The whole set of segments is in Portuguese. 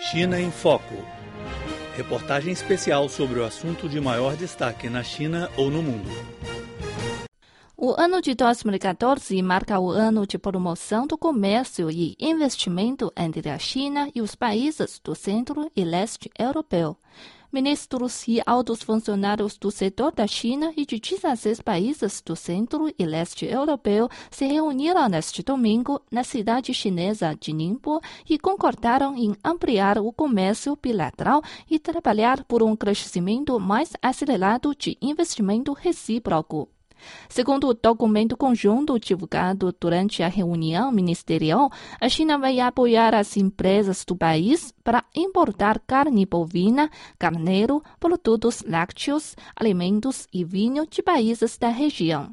China em Foco. Reportagem especial sobre o assunto de maior destaque na China ou no mundo. O ano de 2014 marca o ano de promoção do comércio e investimento entre a China e os países do centro e leste europeu. Ministros e altos funcionários do setor da China e de 16 países do centro e leste europeu se reuniram neste domingo na cidade chinesa de Ningbo e concordaram em ampliar o comércio bilateral e trabalhar por um crescimento mais acelerado de investimento recíproco. Segundo o documento conjunto divulgado durante a reunião ministerial, a China vai apoiar as empresas do país para importar carne bovina, carneiro, produtos lácteos, alimentos e vinho de países da região.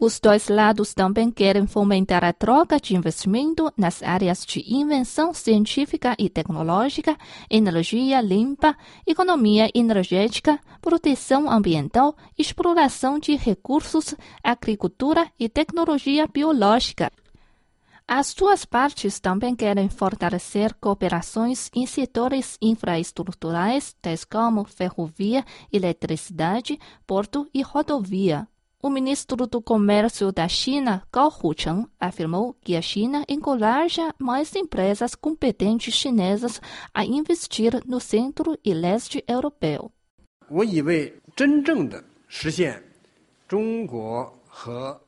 Os dois lados também querem fomentar a troca de investimento nas áreas de invenção científica e tecnológica, energia limpa, economia energética, proteção ambiental, exploração de recursos, agricultura e tecnologia biológica. As duas partes também querem fortalecer cooperações em setores infraestruturais, tais como ferrovia, eletricidade, porto e rodovia. O ministro do Comércio da China, Gao Hucheng, afirmou que a China encoraja mais empresas competentes chinesas a investir no centro e leste europeu.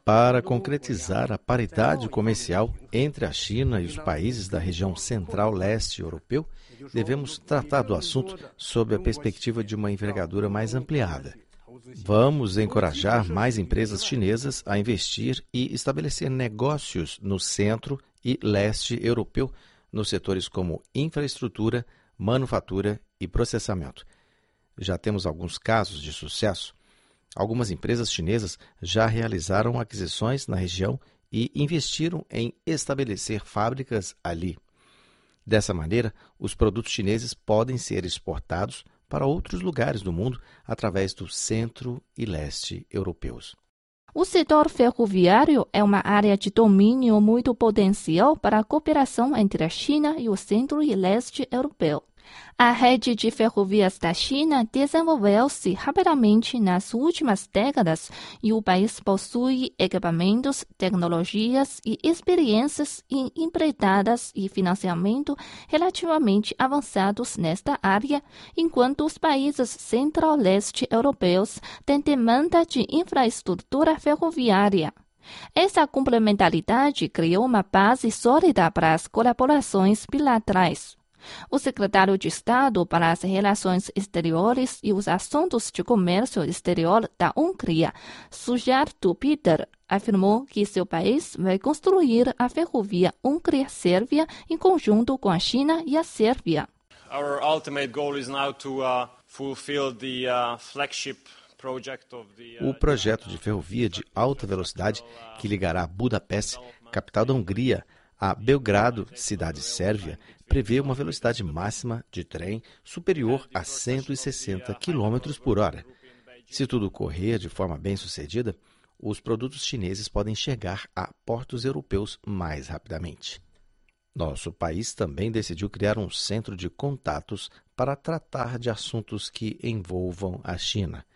Para concretizar a paridade comercial entre a China e os países da região central-leste europeu, devemos tratar do assunto sob a perspectiva de uma envergadura mais ampliada Vamos encorajar mais empresas chinesas a investir e estabelecer negócios no centro e leste europeu, nos setores como infraestrutura, manufatura e processamento. Já temos alguns casos de sucesso. Algumas empresas chinesas já realizaram aquisições na região e investiram em estabelecer fábricas ali. Dessa maneira, os produtos chineses podem ser exportados para outros lugares do mundo através do centro e leste europeus. O setor ferroviário é uma área de domínio muito potencial para a cooperação entre a China e o centro e leste europeu. A rede de ferrovias da China desenvolveu-se rapidamente nas últimas décadas e o país possui equipamentos, tecnologias e experiências em empreitadas e financiamento relativamente avançados nesta área, enquanto os países centro-leste europeus têm demanda de infraestrutura ferroviária. Essa complementaridade criou uma base sólida para as colaborações bilaterais. O secretário de Estado para as Relações Exteriores e os Assuntos de Comércio Exterior da Hungria, Sujarto Peter, afirmou que seu país vai construir a ferrovia Hungria-Sérvia em conjunto com a China e a Sérvia. Our ultimate goal is now to uh, fulfill the uh, flagship uh, o projeto de ferrovia de alta velocidade que ligará Budapeste, capital da Hungria, a Belgrado, cidade sérvia, prevê uma velocidade máxima de trem superior a 160 km por hora. Se tudo correr de forma bem sucedida, os produtos chineses podem chegar a portos europeus mais rapidamente. Nosso país também decidiu criar um centro de contatos para tratar de assuntos que envolvam a China.